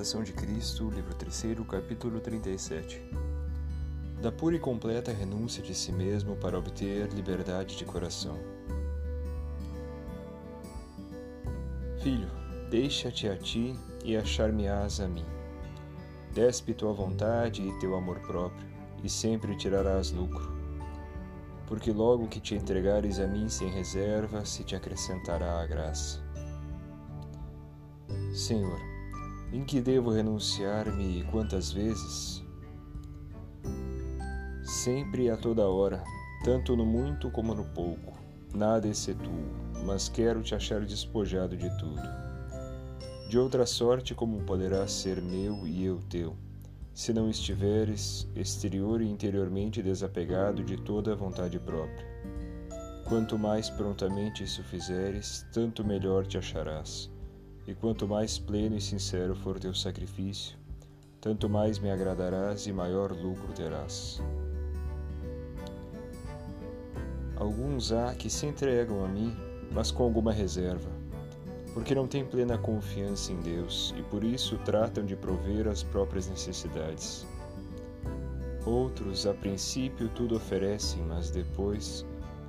De Cristo, livro 3, capítulo 37. Da pura e completa renúncia de si mesmo para obter liberdade de coração. Filho, deixa-te a ti e achar-me-ás a mim. Despe tua vontade e teu amor próprio, e sempre tirarás lucro. Porque logo que te entregares a mim sem reserva, se te acrescentará a graça. Senhor, em que devo renunciar-me e quantas vezes? Sempre e a toda hora, tanto no muito como no pouco. Nada excetuo, mas quero te achar despojado de tudo. De outra sorte, como poderás ser meu e eu teu, se não estiveres exterior e interiormente desapegado de toda a vontade própria? Quanto mais prontamente isso fizeres, tanto melhor te acharás e quanto mais pleno e sincero for teu sacrifício, tanto mais me agradarás e maior lucro terás. Alguns há que se entregam a mim, mas com alguma reserva, porque não têm plena confiança em Deus e por isso tratam de prover as próprias necessidades. Outros, a princípio, tudo oferecem, mas depois,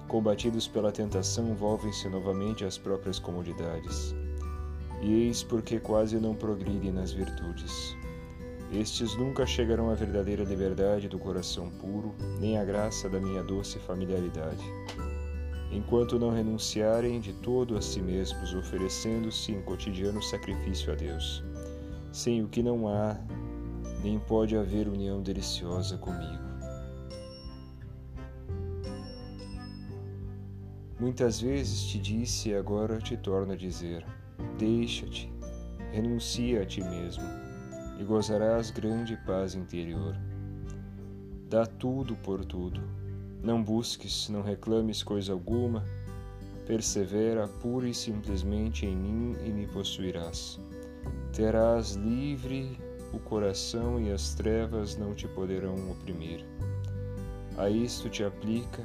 combatidos pela tentação, volvem-se novamente às próprias comodidades e eis porque quase não progridem nas virtudes. Estes nunca chegarão à verdadeira liberdade do coração puro, nem à graça da minha doce familiaridade. Enquanto não renunciarem de todo a si mesmos, oferecendo-se em cotidiano sacrifício a Deus, sem o que não há, nem pode haver união deliciosa comigo. Muitas vezes te disse e agora te torno a dizer: Deixa-te, renuncia a ti mesmo, e gozarás grande paz interior. Dá tudo por tudo, não busques, não reclames coisa alguma, persevera pura e simplesmente em mim e me possuirás. Terás livre o coração e as trevas não te poderão oprimir. A isto te aplica,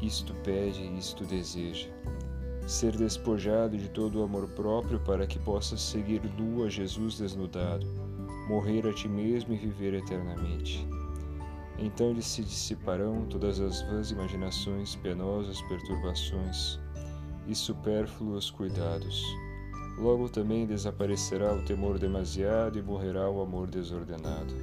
isto pede, isto deseja ser despojado de todo o amor próprio para que possas seguir nu a Jesus desnudado, morrer a ti mesmo e viver eternamente. Então se dissiparão todas as vãs imaginações, penosas perturbações e supérfluos cuidados. Logo também desaparecerá o temor demasiado e morrerá o amor desordenado.